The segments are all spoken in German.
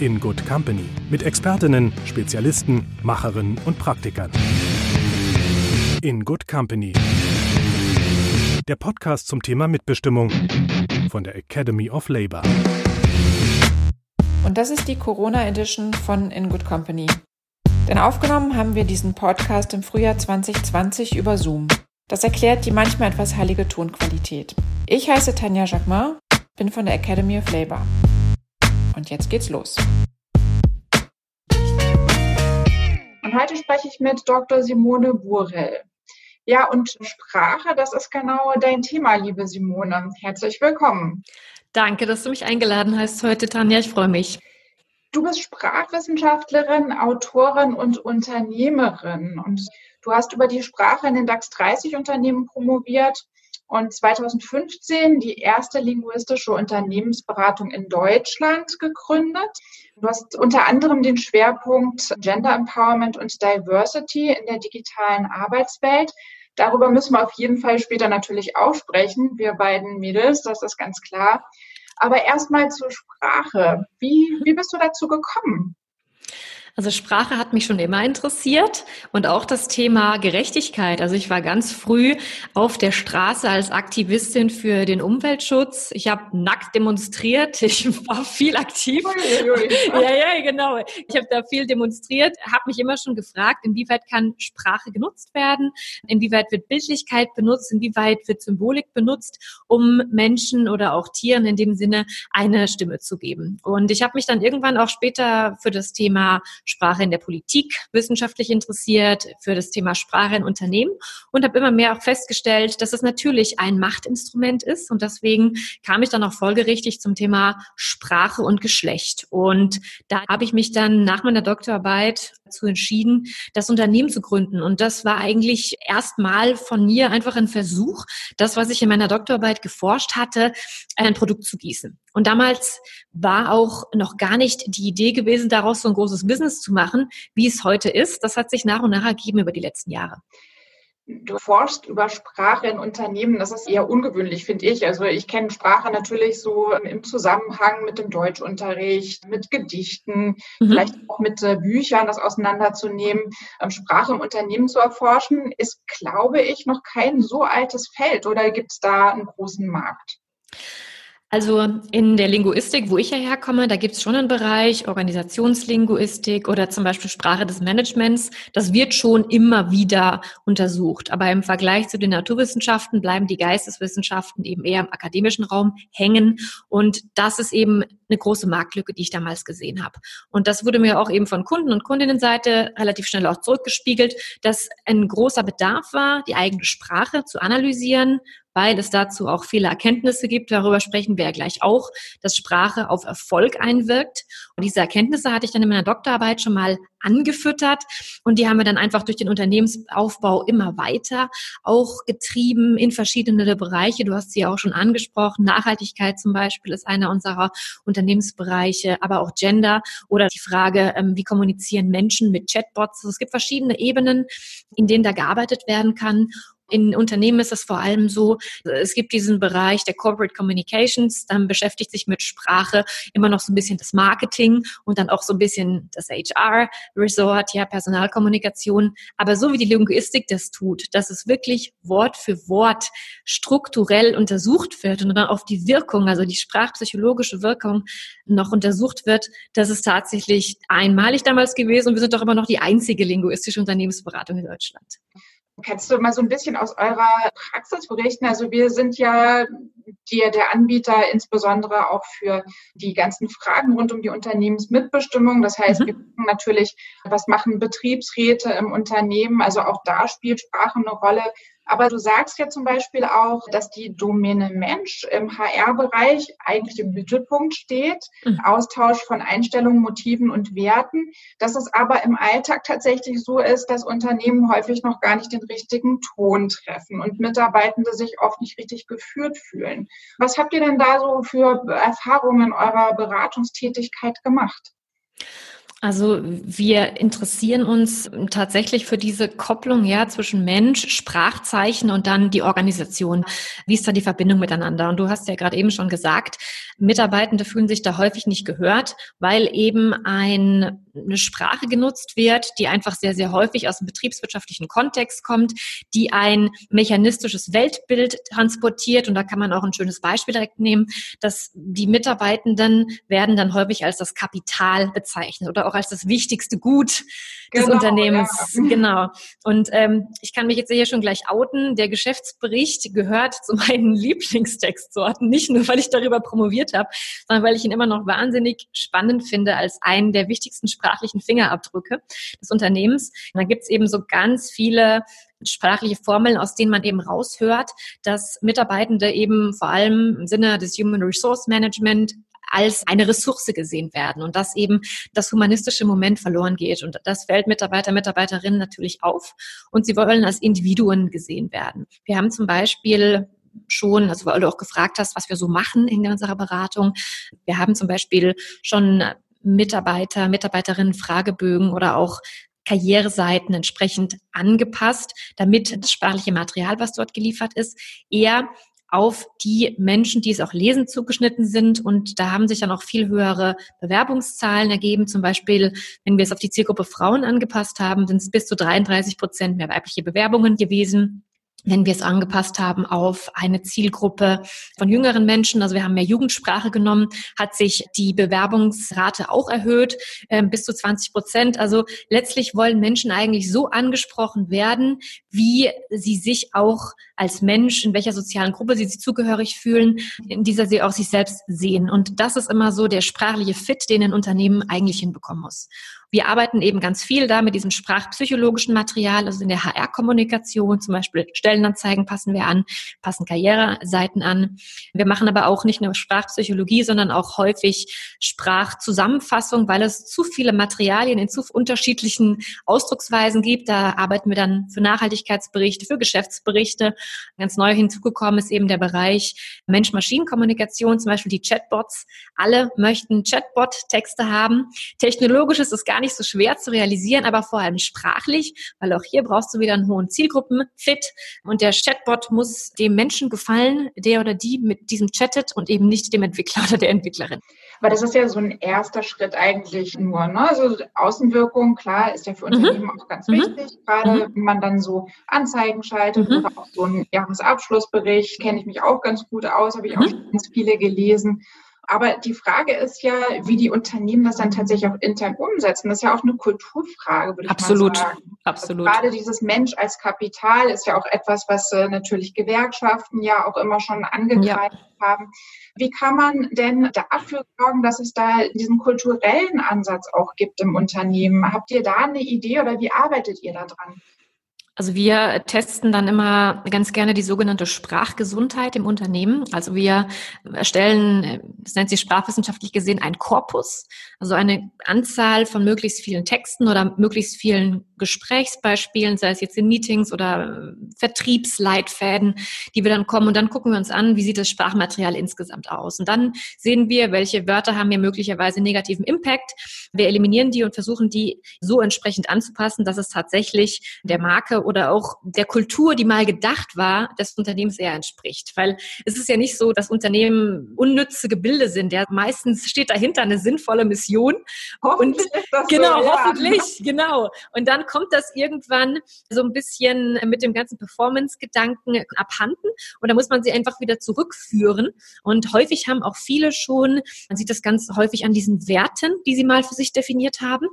in Good Company mit Expertinnen, Spezialisten, Macherinnen und Praktikern. In Good Company. Der Podcast zum Thema Mitbestimmung von der Academy of Labor. Und das ist die Corona Edition von In Good Company. Denn aufgenommen haben wir diesen Podcast im Frühjahr 2020 über Zoom. Das erklärt die manchmal etwas heilige Tonqualität. Ich heiße Tanja Jacquemin, bin von der Academy of Labor. Und jetzt geht's los. Und heute spreche ich mit Dr. Simone Burrell. Ja, und Sprache, das ist genau dein Thema, liebe Simone. Herzlich willkommen. Danke, dass du mich eingeladen hast heute, Tanja. Ich freue mich. Du bist Sprachwissenschaftlerin, Autorin und Unternehmerin. Und du hast über die Sprache in den DAX 30 Unternehmen promoviert und 2015 die erste linguistische Unternehmensberatung in Deutschland gegründet. Du hast unter anderem den Schwerpunkt Gender Empowerment und Diversity in der digitalen Arbeitswelt. Darüber müssen wir auf jeden Fall später natürlich auch sprechen, wir beiden Mädels, das ist ganz klar. Aber erstmal zur Sprache. Wie, wie bist du dazu gekommen? Also Sprache hat mich schon immer interessiert und auch das Thema Gerechtigkeit. Also ich war ganz früh auf der Straße als Aktivistin für den Umweltschutz. Ich habe nackt demonstriert. Ich war viel aktiv. ja, ja, genau. Ich habe da viel demonstriert, habe mich immer schon gefragt, inwieweit kann Sprache genutzt werden, inwieweit wird Bildlichkeit benutzt, inwieweit wird Symbolik benutzt, um Menschen oder auch Tieren in dem Sinne eine Stimme zu geben. Und ich habe mich dann irgendwann auch später für das Thema Sprache in der Politik wissenschaftlich interessiert, für das Thema Sprache in Unternehmen und habe immer mehr auch festgestellt, dass es natürlich ein Machtinstrument ist und deswegen kam ich dann auch folgerichtig zum Thema Sprache und Geschlecht. Und da habe ich mich dann nach meiner Doktorarbeit dazu entschieden, das Unternehmen zu gründen. Und das war eigentlich erstmal von mir einfach ein Versuch, das, was ich in meiner Doktorarbeit geforscht hatte, ein Produkt zu gießen. Und damals war auch noch gar nicht die Idee gewesen, daraus so ein großes Business zu machen, wie es heute ist. Das hat sich nach und nach ergeben über die letzten Jahre. Du forschst über Sprache in Unternehmen. Das ist eher ungewöhnlich, finde ich. Also ich kenne Sprache natürlich so im Zusammenhang mit dem Deutschunterricht, mit Gedichten, mhm. vielleicht auch mit äh, Büchern, das auseinanderzunehmen. Ähm, Sprache im Unternehmen zu erforschen, ist, glaube ich, noch kein so altes Feld. Oder gibt es da einen großen Markt? Also in der Linguistik, wo ich hierher komme, da gibt es schon einen Bereich Organisationslinguistik oder zum Beispiel Sprache des Managements. Das wird schon immer wieder untersucht. Aber im Vergleich zu den Naturwissenschaften bleiben die Geisteswissenschaften eben eher im akademischen Raum hängen. Und das ist eben eine große Marktlücke, die ich damals gesehen habe. Und das wurde mir auch eben von Kunden und Kundinnenseite relativ schnell auch zurückgespiegelt, dass ein großer Bedarf war, die eigene Sprache zu analysieren weil es dazu auch viele Erkenntnisse gibt. Darüber sprechen wir ja gleich auch, dass Sprache auf Erfolg einwirkt. Und diese Erkenntnisse hatte ich dann in meiner Doktorarbeit schon mal angefüttert und die haben wir dann einfach durch den Unternehmensaufbau immer weiter auch getrieben in verschiedene Bereiche. Du hast sie ja auch schon angesprochen. Nachhaltigkeit zum Beispiel ist einer unserer Unternehmensbereiche, aber auch Gender oder die Frage, ähm, wie kommunizieren Menschen mit Chatbots. Also es gibt verschiedene Ebenen, in denen da gearbeitet werden kann. In Unternehmen ist es vor allem so, es gibt diesen Bereich der Corporate Communications, dann beschäftigt sich mit Sprache immer noch so ein bisschen das Marketing und dann auch so ein bisschen das HR-Resort, ja, Personalkommunikation. Aber so wie die Linguistik das tut, dass es wirklich Wort für Wort strukturell untersucht wird und dann auf die Wirkung, also die sprachpsychologische Wirkung noch untersucht wird, das ist tatsächlich einmalig damals gewesen und wir sind doch immer noch die einzige linguistische Unternehmensberatung in Deutschland. Kannst du mal so ein bisschen aus eurer Praxis berichten? Also wir sind ja die, der Anbieter insbesondere auch für die ganzen Fragen rund um die Unternehmensmitbestimmung. Das heißt, mhm. wir gucken natürlich, was machen Betriebsräte im Unternehmen. Also auch da spielt Sprache eine Rolle. Aber du sagst ja zum Beispiel auch, dass die Domäne Mensch im HR-Bereich eigentlich im Mittelpunkt steht. Mhm. Austausch von Einstellungen, Motiven und Werten. Dass es aber im Alltag tatsächlich so ist, dass Unternehmen häufig noch gar nicht den richtigen Ton treffen und Mitarbeitende sich oft nicht richtig geführt fühlen. Was habt ihr denn da so für Erfahrungen in eurer Beratungstätigkeit gemacht? Also wir interessieren uns tatsächlich für diese Kopplung ja zwischen Mensch, Sprachzeichen und dann die Organisation. Wie ist da die Verbindung miteinander? Und du hast ja gerade eben schon gesagt, Mitarbeitende fühlen sich da häufig nicht gehört, weil eben ein, eine Sprache genutzt wird, die einfach sehr, sehr häufig aus dem betriebswirtschaftlichen Kontext kommt, die ein mechanistisches Weltbild transportiert. Und da kann man auch ein schönes Beispiel direkt nehmen, dass die Mitarbeitenden werden dann häufig als das Kapital bezeichnet oder auch als das wichtigste Gut des genau, Unternehmens. Ja. Genau. Und ähm, ich kann mich jetzt hier schon gleich outen. Der Geschäftsbericht gehört zu meinen Lieblingstextsorten, nicht nur, weil ich darüber promoviert habe, sondern weil ich ihn immer noch wahnsinnig spannend finde als einen der wichtigsten sprachlichen Fingerabdrücke des Unternehmens. Da gibt's eben so ganz viele sprachliche Formeln, aus denen man eben raushört, dass Mitarbeitende eben vor allem im Sinne des Human Resource Management als eine Ressource gesehen werden und dass eben das humanistische Moment verloren geht. Und das fällt Mitarbeiter, Mitarbeiterinnen natürlich auf und sie wollen als Individuen gesehen werden. Wir haben zum Beispiel schon, also weil du auch gefragt hast, was wir so machen in unserer Beratung. Wir haben zum Beispiel schon Mitarbeiter, Mitarbeiterinnen Fragebögen oder auch Karriereseiten entsprechend angepasst, damit das sprachliche Material, was dort geliefert ist, eher auf die Menschen, die es auch lesen, zugeschnitten sind. Und da haben sich dann auch viel höhere Bewerbungszahlen ergeben. Zum Beispiel, wenn wir es auf die Zielgruppe Frauen angepasst haben, sind es bis zu 33 Prozent mehr weibliche Bewerbungen gewesen wenn wir es angepasst haben auf eine Zielgruppe von jüngeren Menschen, also wir haben mehr Jugendsprache genommen, hat sich die Bewerbungsrate auch erhöht, äh, bis zu 20 Prozent. Also letztlich wollen Menschen eigentlich so angesprochen werden, wie sie sich auch als Mensch, in welcher sozialen Gruppe sie sich zugehörig fühlen, in dieser sie auch sich selbst sehen. Und das ist immer so der sprachliche Fit, den ein Unternehmen eigentlich hinbekommen muss. Wir arbeiten eben ganz viel da mit diesem sprachpsychologischen Material, also in der HR-Kommunikation, zum Beispiel Stellenanzeigen passen wir an, passen Karriereseiten an. Wir machen aber auch nicht nur Sprachpsychologie, sondern auch häufig Sprachzusammenfassung, weil es zu viele Materialien in zu unterschiedlichen Ausdrucksweisen gibt. Da arbeiten wir dann für Nachhaltigkeitsberichte, für Geschäftsberichte. Ganz neu hinzugekommen ist eben der Bereich Mensch-Maschinen-Kommunikation, zum Beispiel die Chatbots. Alle möchten Chatbot-Texte haben. Technologisch ist es gar nicht so schwer zu realisieren, aber vor allem sprachlich, weil auch hier brauchst du wieder einen hohen Zielgruppenfit und der Chatbot muss dem Menschen gefallen, der oder die mit diesem chattet und eben nicht dem Entwickler oder der Entwicklerin. Weil das ist ja so ein erster Schritt eigentlich nur. Ne? Also Außenwirkung, klar, ist ja für mhm. Unternehmen mhm. auch ganz wichtig, mhm. gerade mhm. wenn man dann so Anzeigen schaltet mhm. oder auch so einen Jahresabschlussbericht, kenne ich mich auch ganz gut aus, habe ich auch ganz viele gelesen. Aber die Frage ist ja, wie die Unternehmen das dann tatsächlich auch intern umsetzen. Das ist ja auch eine Kulturfrage, würde ich Absolut. mal sagen. Absolut. Also gerade dieses Mensch als Kapital ist ja auch etwas, was äh, natürlich Gewerkschaften ja auch immer schon angegriffen ja. haben. Wie kann man denn dafür sorgen, dass es da diesen kulturellen Ansatz auch gibt im Unternehmen? Habt ihr da eine Idee oder wie arbeitet ihr da dran? Also wir testen dann immer ganz gerne die sogenannte Sprachgesundheit im Unternehmen. Also wir erstellen, das nennt sich sprachwissenschaftlich gesehen, ein Korpus, also eine Anzahl von möglichst vielen Texten oder möglichst vielen Gesprächsbeispielen, sei es jetzt in Meetings oder Vertriebsleitfäden, die wir dann kommen und dann gucken wir uns an, wie sieht das Sprachmaterial insgesamt aus. Und dann sehen wir, welche Wörter haben hier möglicherweise negativen Impact. Wir eliminieren die und versuchen die so entsprechend anzupassen, dass es tatsächlich der Marke oder auch der Kultur, die mal gedacht war, des Unternehmens eher entspricht. Weil es ist ja nicht so, dass Unternehmen unnütze Gebilde sind. Ja, meistens steht dahinter eine sinnvolle Mission. Hoffentlich und genau, so, ja. hoffentlich, genau. Und dann kommt das irgendwann so ein bisschen mit dem ganzen Performance-Gedanken abhanden und da muss man sie einfach wieder zurückführen. Und häufig haben auch viele schon, man sieht das ganz häufig an diesen Werten, die sie mal für sich definiert haben,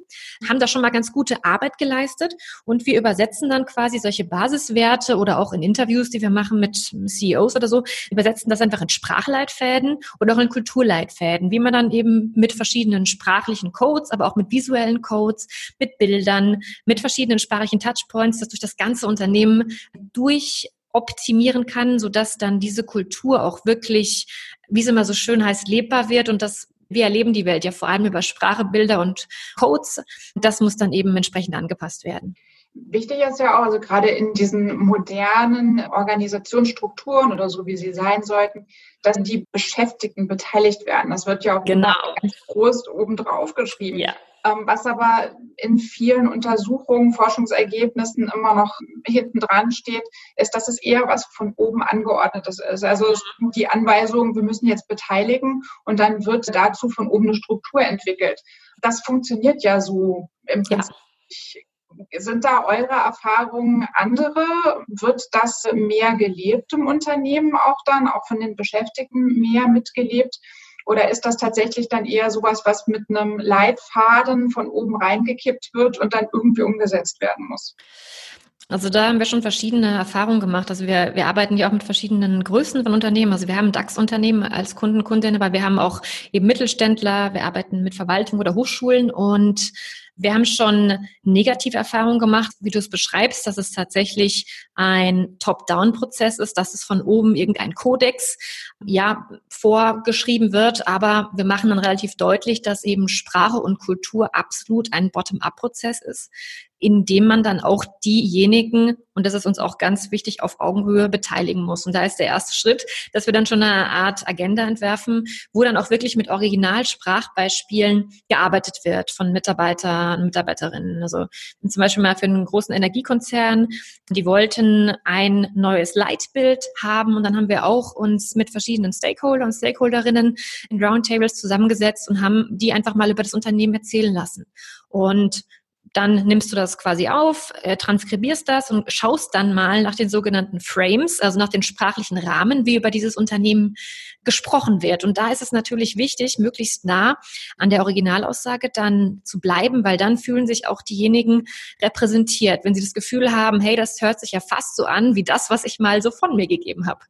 haben da schon mal ganz gute Arbeit geleistet und wir übersetzen dann quasi quasi solche Basiswerte oder auch in Interviews, die wir machen mit CEOs oder so, übersetzen das einfach in Sprachleitfäden oder auch in Kulturleitfäden, wie man dann eben mit verschiedenen sprachlichen Codes, aber auch mit visuellen Codes, mit Bildern, mit verschiedenen sprachlichen Touchpoints, das durch das ganze Unternehmen durch optimieren kann, sodass dann diese Kultur auch wirklich, wie es immer so schön heißt, lebbar wird und das wir erleben die Welt ja vor allem über Sprache, Bilder und Codes. Das muss dann eben entsprechend angepasst werden. Wichtig ist ja auch, also gerade in diesen modernen Organisationsstrukturen oder so, wie sie sein sollten, dass die Beschäftigten beteiligt werden. Das wird ja auch genau. ganz groß oben drauf geschrieben. Ja. Ähm, was aber in vielen Untersuchungen, Forschungsergebnissen immer noch hinten dran steht, ist, dass es eher was von oben angeordnetes ist. Also die Anweisung, wir müssen jetzt beteiligen und dann wird dazu von oben eine Struktur entwickelt. Das funktioniert ja so im Prinzip. Ja sind da eure Erfahrungen andere? Wird das mehr gelebt im Unternehmen auch dann, auch von den Beschäftigten mehr mitgelebt? Oder ist das tatsächlich dann eher sowas, was mit einem Leitfaden von oben reingekippt wird und dann irgendwie umgesetzt werden muss? Also da haben wir schon verschiedene Erfahrungen gemacht. Also wir, wir arbeiten ja auch mit verschiedenen Größen von Unternehmen. Also wir haben DAX-Unternehmen als Kunden, Kundinnen, aber wir haben auch eben Mittelständler, wir arbeiten mit Verwaltung oder Hochschulen und wir haben schon negative Erfahrungen gemacht, wie du es beschreibst, dass es tatsächlich ein Top-Down-Prozess ist, dass es von oben irgendein Kodex ja vorgeschrieben wird, aber wir machen dann relativ deutlich, dass eben Sprache und Kultur absolut ein Bottom-up-Prozess ist indem man dann auch diejenigen, und das ist uns auch ganz wichtig, auf Augenhöhe beteiligen muss. Und da ist der erste Schritt, dass wir dann schon eine Art Agenda entwerfen, wo dann auch wirklich mit Originalsprachbeispielen gearbeitet wird von Mitarbeitern und Mitarbeiterinnen. Also zum Beispiel mal für einen großen Energiekonzern, die wollten ein neues Leitbild haben und dann haben wir auch uns mit verschiedenen Stakeholder und Stakeholderinnen in Roundtables zusammengesetzt und haben die einfach mal über das Unternehmen erzählen lassen. Und dann nimmst du das quasi auf, äh, transkribierst das und schaust dann mal nach den sogenannten Frames, also nach den sprachlichen Rahmen, wie über dieses Unternehmen gesprochen wird. Und da ist es natürlich wichtig, möglichst nah an der Originalaussage dann zu bleiben, weil dann fühlen sich auch diejenigen repräsentiert, wenn sie das Gefühl haben, hey, das hört sich ja fast so an wie das, was ich mal so von mir gegeben habe.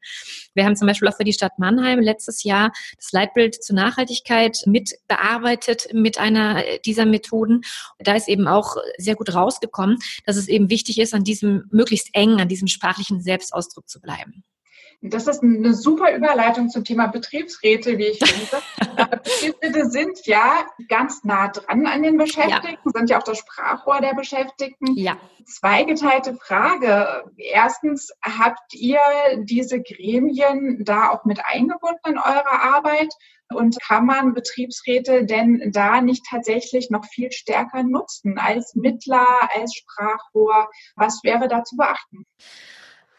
Wir haben zum Beispiel auch für die Stadt Mannheim letztes Jahr das Leitbild zur Nachhaltigkeit mit bearbeitet mit einer dieser Methoden. Da ist eben auch sehr gut rausgekommen, dass es eben wichtig ist, an diesem möglichst eng, an diesem sprachlichen Selbstausdruck zu bleiben. Das ist eine super Überleitung zum Thema Betriebsräte, wie ich finde. Betriebsräte sind ja ganz nah dran an den Beschäftigten, ja. sind ja auch das Sprachrohr der Beschäftigten. Ja. Zweigeteilte Frage. Erstens, habt ihr diese Gremien da auch mit eingebunden in eure Arbeit? Und kann man Betriebsräte denn da nicht tatsächlich noch viel stärker nutzen als Mittler, als Sprachrohr? Was wäre da zu beachten?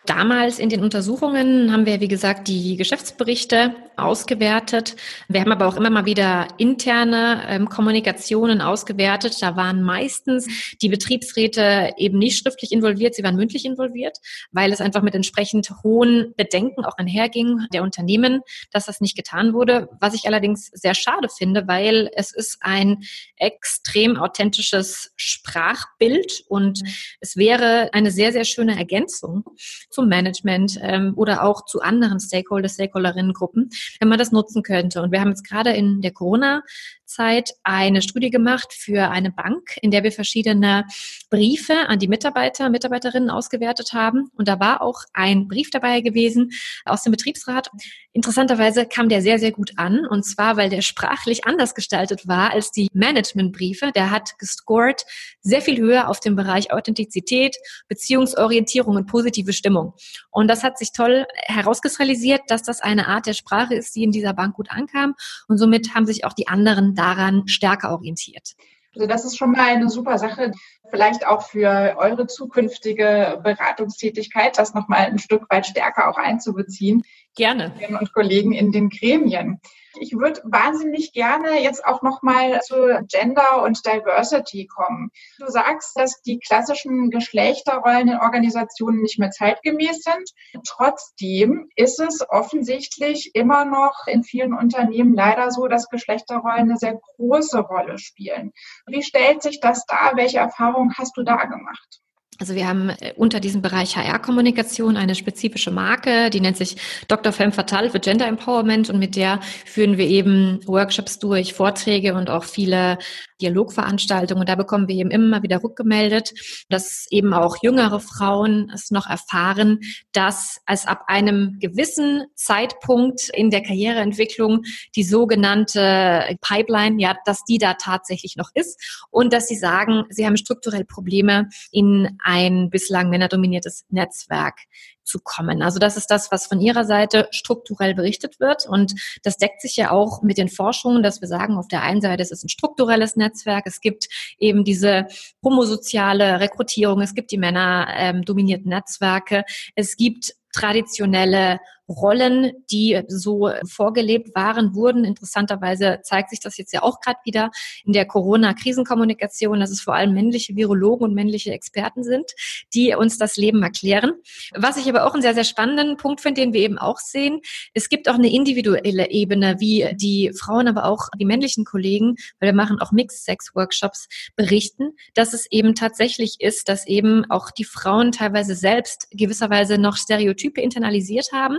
Damals in den Untersuchungen haben wir, wie gesagt, die Geschäftsberichte ausgewertet. Wir haben aber auch immer mal wieder interne ähm, Kommunikationen ausgewertet. Da waren meistens die Betriebsräte eben nicht schriftlich involviert, sie waren mündlich involviert, weil es einfach mit entsprechend hohen Bedenken auch einherging der Unternehmen, dass das nicht getan wurde. Was ich allerdings sehr schade finde, weil es ist ein extrem authentisches Sprachbild und es wäre eine sehr, sehr schöne Ergänzung zum Management ähm, oder auch zu anderen Stakeholder, Stakeholderinnengruppen, wenn man das nutzen könnte. Und wir haben jetzt gerade in der Corona-Zeit eine Studie gemacht für eine Bank, in der wir verschiedene Briefe an die Mitarbeiter, Mitarbeiterinnen ausgewertet haben. Und da war auch ein Brief dabei gewesen aus dem Betriebsrat. Interessanterweise kam der sehr, sehr gut an. Und zwar, weil der sprachlich anders gestaltet war als die Managementbriefe. Der hat gescored sehr viel höher auf dem Bereich Authentizität, Beziehungsorientierung und positive Stimmung. Und das hat sich toll herauskristallisiert, dass das eine Art der Sprache ist, die in dieser Bank gut ankam. Und somit haben sich auch die anderen daran stärker orientiert. Also das ist schon mal eine super Sache, vielleicht auch für eure zukünftige Beratungstätigkeit, das nochmal ein Stück weit stärker auch einzubeziehen. Gerne. Und Kollegen in den Gremien. Ich würde wahnsinnig gerne jetzt auch nochmal zu Gender und Diversity kommen. Du sagst, dass die klassischen Geschlechterrollen in Organisationen nicht mehr zeitgemäß sind. Trotzdem ist es offensichtlich immer noch in vielen Unternehmen leider so, dass Geschlechterrollen eine sehr große Rolle spielen. Wie stellt sich das dar? Welche Erfahrungen hast du da gemacht? Also wir haben äh, unter diesem Bereich HR-Kommunikation eine spezifische Marke, die nennt sich Dr. Femme Fatale für Gender Empowerment und mit der führen wir eben Workshops durch, Vorträge und auch viele Dialogveranstaltungen. Und da bekommen wir eben immer wieder rückgemeldet, dass eben auch jüngere Frauen es noch erfahren, dass es ab einem gewissen Zeitpunkt in der Karriereentwicklung die sogenannte Pipeline, ja, dass die da tatsächlich noch ist und dass sie sagen, sie haben strukturell Probleme in ein bislang männerdominiertes Netzwerk zu kommen. Also das ist das, was von Ihrer Seite strukturell berichtet wird. Und das deckt sich ja auch mit den Forschungen, dass wir sagen, auf der einen Seite ist es ein strukturelles Netzwerk. Es gibt eben diese homosoziale Rekrutierung. Es gibt die männerdominierten ähm, Netzwerke. Es gibt traditionelle Rollen, die so vorgelebt waren, wurden. Interessanterweise zeigt sich das jetzt ja auch gerade wieder in der Corona-Krisenkommunikation, dass es vor allem männliche Virologen und männliche Experten sind, die uns das Leben erklären. Was ich aber auch einen sehr, sehr spannenden Punkt finde, den wir eben auch sehen, es gibt auch eine individuelle Ebene, wie die Frauen, aber auch die männlichen Kollegen, weil wir machen auch Mixed-Sex-Workshops, berichten, dass es eben tatsächlich ist, dass eben auch die Frauen teilweise selbst gewisserweise noch Stereotype internalisiert haben,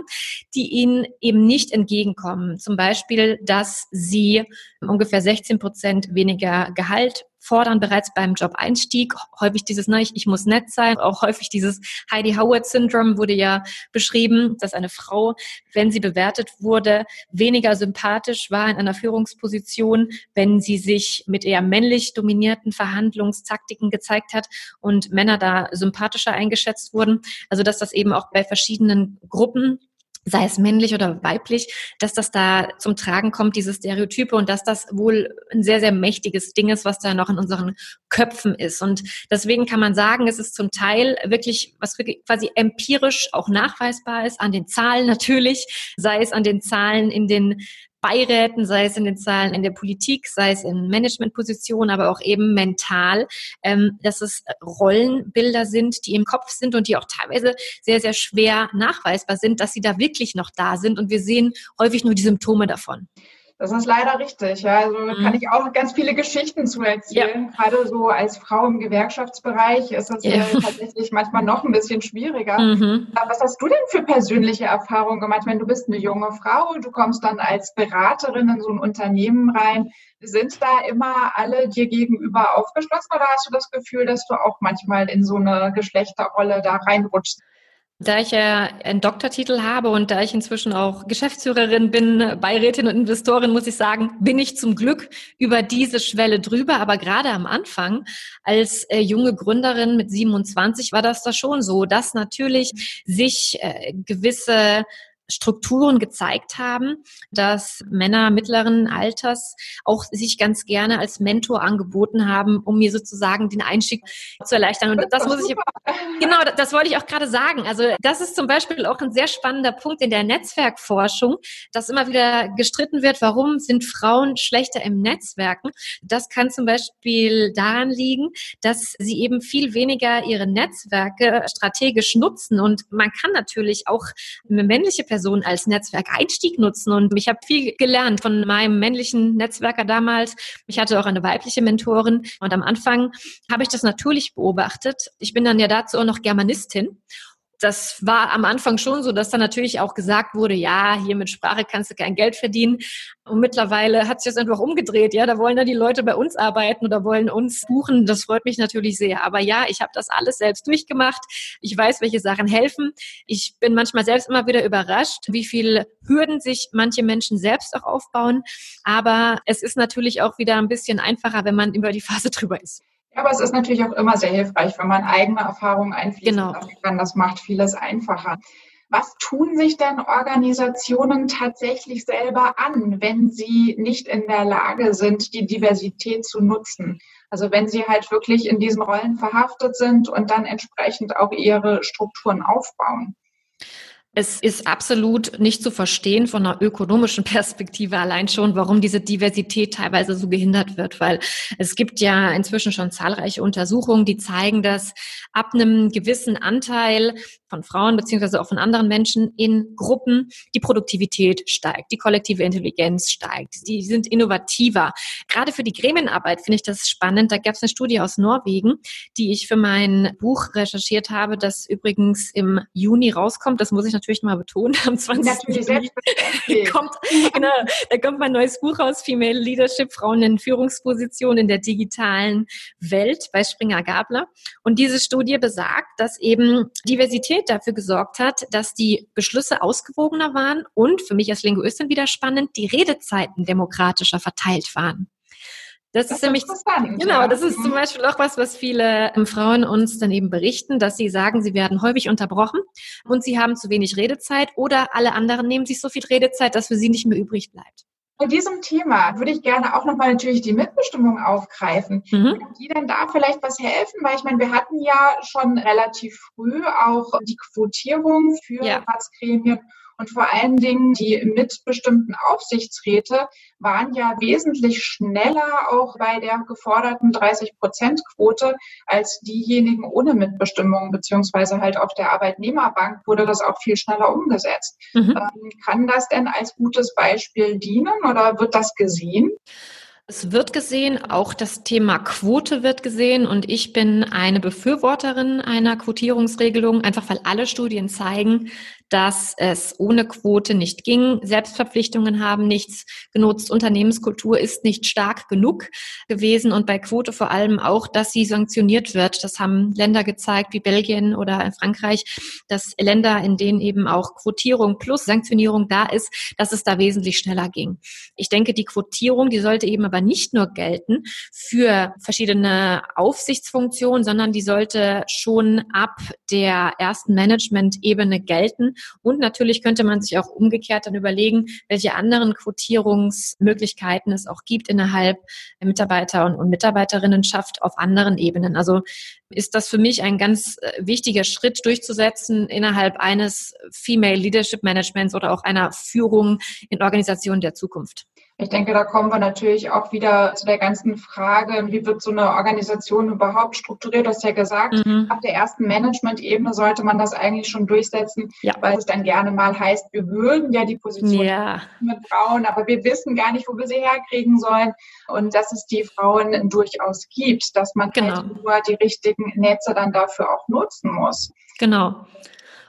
die ihnen eben nicht entgegenkommen. Zum Beispiel, dass sie ungefähr 16 Prozent weniger Gehalt fordern bereits beim Job-Einstieg. Häufig dieses, ne, ich, ich muss nett sein. Auch häufig dieses Heidi Howard-Syndrom wurde ja beschrieben, dass eine Frau, wenn sie bewertet wurde, weniger sympathisch war in einer Führungsposition, wenn sie sich mit eher männlich dominierten Verhandlungstaktiken gezeigt hat und Männer da sympathischer eingeschätzt wurden. Also dass das eben auch bei verschiedenen Gruppen sei es männlich oder weiblich, dass das da zum Tragen kommt, diese Stereotype und dass das wohl ein sehr, sehr mächtiges Ding ist, was da noch in unseren Köpfen ist. Und deswegen kann man sagen, es ist zum Teil wirklich, was wirklich quasi empirisch auch nachweisbar ist, an den Zahlen natürlich, sei es an den Zahlen in den Beiräten, sei es in den Zahlen in der Politik, sei es in Managementpositionen, aber auch eben mental, ähm, dass es Rollenbilder sind, die im Kopf sind und die auch teilweise sehr, sehr schwer nachweisbar sind, dass sie da wirklich noch da sind. Und wir sehen häufig nur die Symptome davon. Das ist leider richtig. Ja. Also mhm. kann ich auch ganz viele Geschichten zu erzählen. Ja. Gerade so als Frau im Gewerkschaftsbereich ist das ja. tatsächlich manchmal noch ein bisschen schwieriger. Mhm. Was hast du denn für persönliche Erfahrungen gemacht? Meine, du bist eine junge Frau, du kommst dann als Beraterin in so ein Unternehmen rein. Sind da immer alle dir gegenüber aufgeschlossen oder hast du das Gefühl, dass du auch manchmal in so eine Geschlechterrolle da reinrutschst? Da ich ja einen Doktortitel habe und da ich inzwischen auch Geschäftsführerin bin, Beirätin und Investorin, muss ich sagen, bin ich zum Glück über diese Schwelle drüber. Aber gerade am Anfang, als äh, junge Gründerin mit 27, war das da schon so, dass natürlich sich äh, gewisse Strukturen gezeigt haben, dass Männer mittleren Alters auch sich ganz gerne als Mentor angeboten haben, um mir sozusagen den Einstieg zu erleichtern. Und das muss ich, genau, das wollte ich auch gerade sagen. Also das ist zum Beispiel auch ein sehr spannender Punkt in der Netzwerkforschung, dass immer wieder gestritten wird, warum sind Frauen schlechter im Netzwerken? Das kann zum Beispiel daran liegen, dass sie eben viel weniger ihre Netzwerke strategisch nutzen. Und man kann natürlich auch eine männliche Person Person als Netzwerkeinstieg nutzen. Und ich habe viel gelernt von meinem männlichen Netzwerker damals. Ich hatte auch eine weibliche Mentorin. Und am Anfang habe ich das natürlich beobachtet. Ich bin dann ja dazu auch noch Germanistin das war am Anfang schon so, dass dann natürlich auch gesagt wurde, ja, hier mit Sprache kannst du kein Geld verdienen. Und mittlerweile hat sich das einfach umgedreht. Ja, da wollen dann die Leute bei uns arbeiten oder wollen uns buchen. Das freut mich natürlich sehr. Aber ja, ich habe das alles selbst durchgemacht. Ich weiß, welche Sachen helfen. Ich bin manchmal selbst immer wieder überrascht, wie viel Hürden sich manche Menschen selbst auch aufbauen. Aber es ist natürlich auch wieder ein bisschen einfacher, wenn man über die Phase drüber ist. Aber es ist natürlich auch immer sehr hilfreich, wenn man eigene Erfahrungen einfließen genau. kann. Das macht vieles einfacher. Was tun sich denn Organisationen tatsächlich selber an, wenn sie nicht in der Lage sind, die Diversität zu nutzen? Also wenn sie halt wirklich in diesen Rollen verhaftet sind und dann entsprechend auch ihre Strukturen aufbauen? Es ist absolut nicht zu verstehen von einer ökonomischen Perspektive allein schon, warum diese Diversität teilweise so gehindert wird, weil es gibt ja inzwischen schon zahlreiche Untersuchungen, die zeigen, dass ab einem gewissen Anteil von Frauen beziehungsweise auch von anderen Menschen in Gruppen, die Produktivität steigt, die kollektive Intelligenz steigt, die sind innovativer. Gerade für die Gremienarbeit finde ich das spannend. Da gab es eine Studie aus Norwegen, die ich für mein Buch recherchiert habe, das übrigens im Juni rauskommt. Das muss ich natürlich mal betonen. Am 20. Juni kommt, genau, da kommt mein neues Buch raus, Female Leadership, Frauen in Führungspositionen in der digitalen Welt bei Springer Gabler. Und diese Studie besagt, dass eben Diversität dafür gesorgt hat, dass die Beschlüsse ausgewogener waren und für mich als Linguistin wieder spannend, die Redezeiten demokratischer verteilt waren. Das, das ist nämlich, genau, das ist zum mhm. Beispiel auch was, was viele ähm, Frauen uns dann eben berichten, dass sie sagen, sie werden häufig unterbrochen und sie haben zu wenig Redezeit oder alle anderen nehmen sich so viel Redezeit, dass für sie nicht mehr übrig bleibt. Bei diesem Thema würde ich gerne auch nochmal natürlich die Mitbestimmung aufgreifen. Mhm. Kann die denn da vielleicht was helfen? Weil ich meine, wir hatten ja schon relativ früh auch die Quotierung für ja. Ratsgremien und vor allen Dingen die mitbestimmten Aufsichtsräte waren ja wesentlich schneller auch bei der geforderten 30-Prozent-Quote als diejenigen ohne Mitbestimmung, beziehungsweise halt auf der Arbeitnehmerbank wurde das auch viel schneller umgesetzt. Mhm. Ähm, kann das denn als gutes Beispiel dienen oder wird das gesehen? Es wird gesehen, auch das Thema Quote wird gesehen und ich bin eine Befürworterin einer Quotierungsregelung, einfach weil alle Studien zeigen, dass es ohne Quote nicht ging. Selbstverpflichtungen haben nichts genutzt. Unternehmenskultur ist nicht stark genug gewesen und bei Quote vor allem auch, dass sie sanktioniert wird. Das haben Länder gezeigt wie Belgien oder Frankreich, dass Länder, in denen eben auch Quotierung plus Sanktionierung da ist, dass es da wesentlich schneller ging. Ich denke, die Quotierung, die sollte eben aber nicht nur gelten für verschiedene Aufsichtsfunktionen, sondern die sollte schon ab der ersten Management-Ebene gelten und natürlich könnte man sich auch umgekehrt dann überlegen, welche anderen Quotierungsmöglichkeiten es auch gibt innerhalb der Mitarbeiter und, und Mitarbeiterinnenschaft auf anderen Ebenen. Also ist das für mich ein ganz äh, wichtiger Schritt durchzusetzen innerhalb eines Female Leadership Managements oder auch einer Führung in Organisationen der Zukunft. Ich denke, da kommen wir natürlich auch wieder zu der ganzen Frage, wie wird so eine Organisation überhaupt strukturiert? Du hast ja gesagt, mhm. ab der ersten Management-Ebene sollte man das eigentlich schon durchsetzen, ja. weil es dann gerne mal heißt, wir würden ja die Position ja. mit Frauen, aber wir wissen gar nicht, wo wir sie herkriegen sollen. Und dass es die Frauen durchaus gibt, dass man genau. halt nur die richtigen Netze dann dafür auch nutzen muss. Genau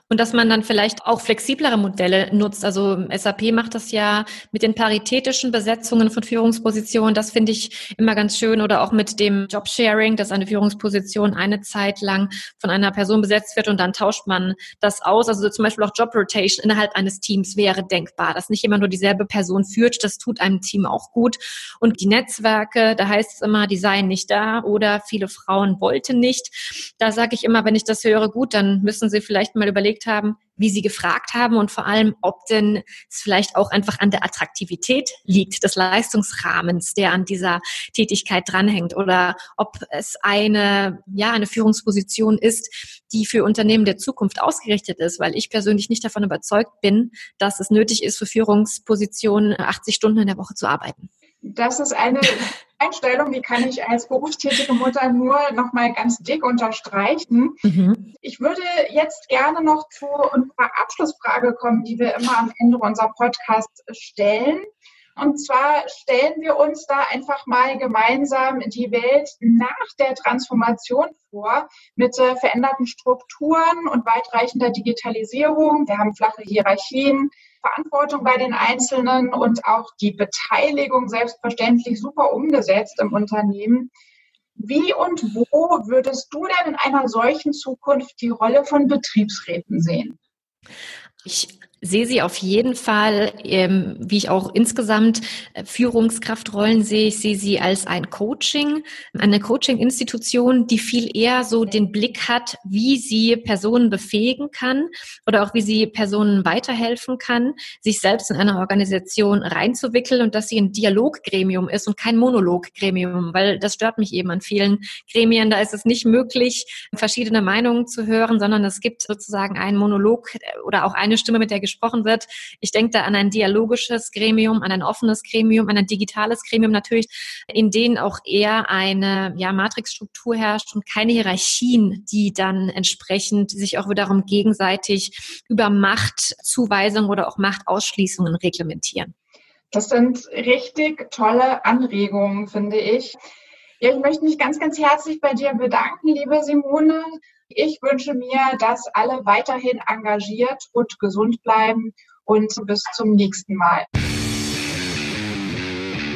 und dass man dann vielleicht auch flexiblere Modelle nutzt. Also SAP macht das ja mit den paritätischen Besetzungen von Führungspositionen. Das finde ich immer ganz schön. Oder auch mit dem Jobsharing, dass eine Führungsposition eine Zeit lang von einer Person besetzt wird und dann tauscht man das aus. Also zum Beispiel auch Job Rotation innerhalb eines Teams wäre denkbar, dass nicht immer nur dieselbe Person führt. Das tut einem Team auch gut. Und die Netzwerke, da heißt es immer, die seien nicht da oder viele Frauen wollten nicht. Da sage ich immer, wenn ich das höre, gut, dann müssen Sie vielleicht mal überlegen, überlegt haben, wie sie gefragt haben und vor allem, ob denn es vielleicht auch einfach an der Attraktivität liegt des Leistungsrahmens, der an dieser Tätigkeit dranhängt oder ob es eine, ja, eine Führungsposition ist, die für Unternehmen der Zukunft ausgerichtet ist, weil ich persönlich nicht davon überzeugt bin, dass es nötig ist, für Führungspositionen 80 Stunden in der Woche zu arbeiten. Das ist eine Einstellung, die kann ich als berufstätige Mutter nur noch mal ganz dick unterstreichen. Mhm. Ich würde jetzt gerne noch zu unserer Abschlussfrage kommen, die wir immer am Ende unserer Podcasts stellen. Und zwar stellen wir uns da einfach mal gemeinsam die Welt nach der Transformation vor, mit äh, veränderten Strukturen und weitreichender Digitalisierung. Wir haben flache Hierarchien, Verantwortung bei den Einzelnen und auch die Beteiligung selbstverständlich super umgesetzt im Unternehmen. Wie und wo würdest du denn in einer solchen Zukunft die Rolle von Betriebsräten sehen? Ich sehe sie auf jeden Fall, ähm, wie ich auch insgesamt äh, Führungskraftrollen sehe. Ich sehe sie als ein Coaching, eine Coaching-Institution, die viel eher so den Blick hat, wie sie Personen befähigen kann oder auch wie sie Personen weiterhelfen kann, sich selbst in eine Organisation reinzuwickeln und dass sie ein Dialoggremium ist und kein Monologgremium, weil das stört mich eben an vielen Gremien. Da ist es nicht möglich, verschiedene Meinungen zu hören, sondern es gibt sozusagen einen Monolog oder auch eine Stimme, mit der gesprochen wird. Ich denke da an ein dialogisches Gremium, an ein offenes Gremium, an ein digitales Gremium natürlich, in denen auch eher eine ja, Matrixstruktur herrscht und keine Hierarchien, die dann entsprechend sich auch wiederum gegenseitig über Machtzuweisung oder auch Machtausschließungen reglementieren. Das sind richtig tolle Anregungen, finde ich. Ja, ich möchte mich ganz, ganz herzlich bei dir bedanken, liebe Simone. Ich wünsche mir, dass alle weiterhin engagiert und gesund bleiben und bis zum nächsten Mal.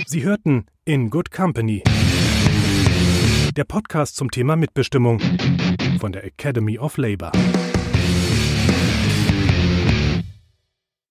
Sie hörten In Good Company. Der Podcast zum Thema Mitbestimmung von der Academy of Labor.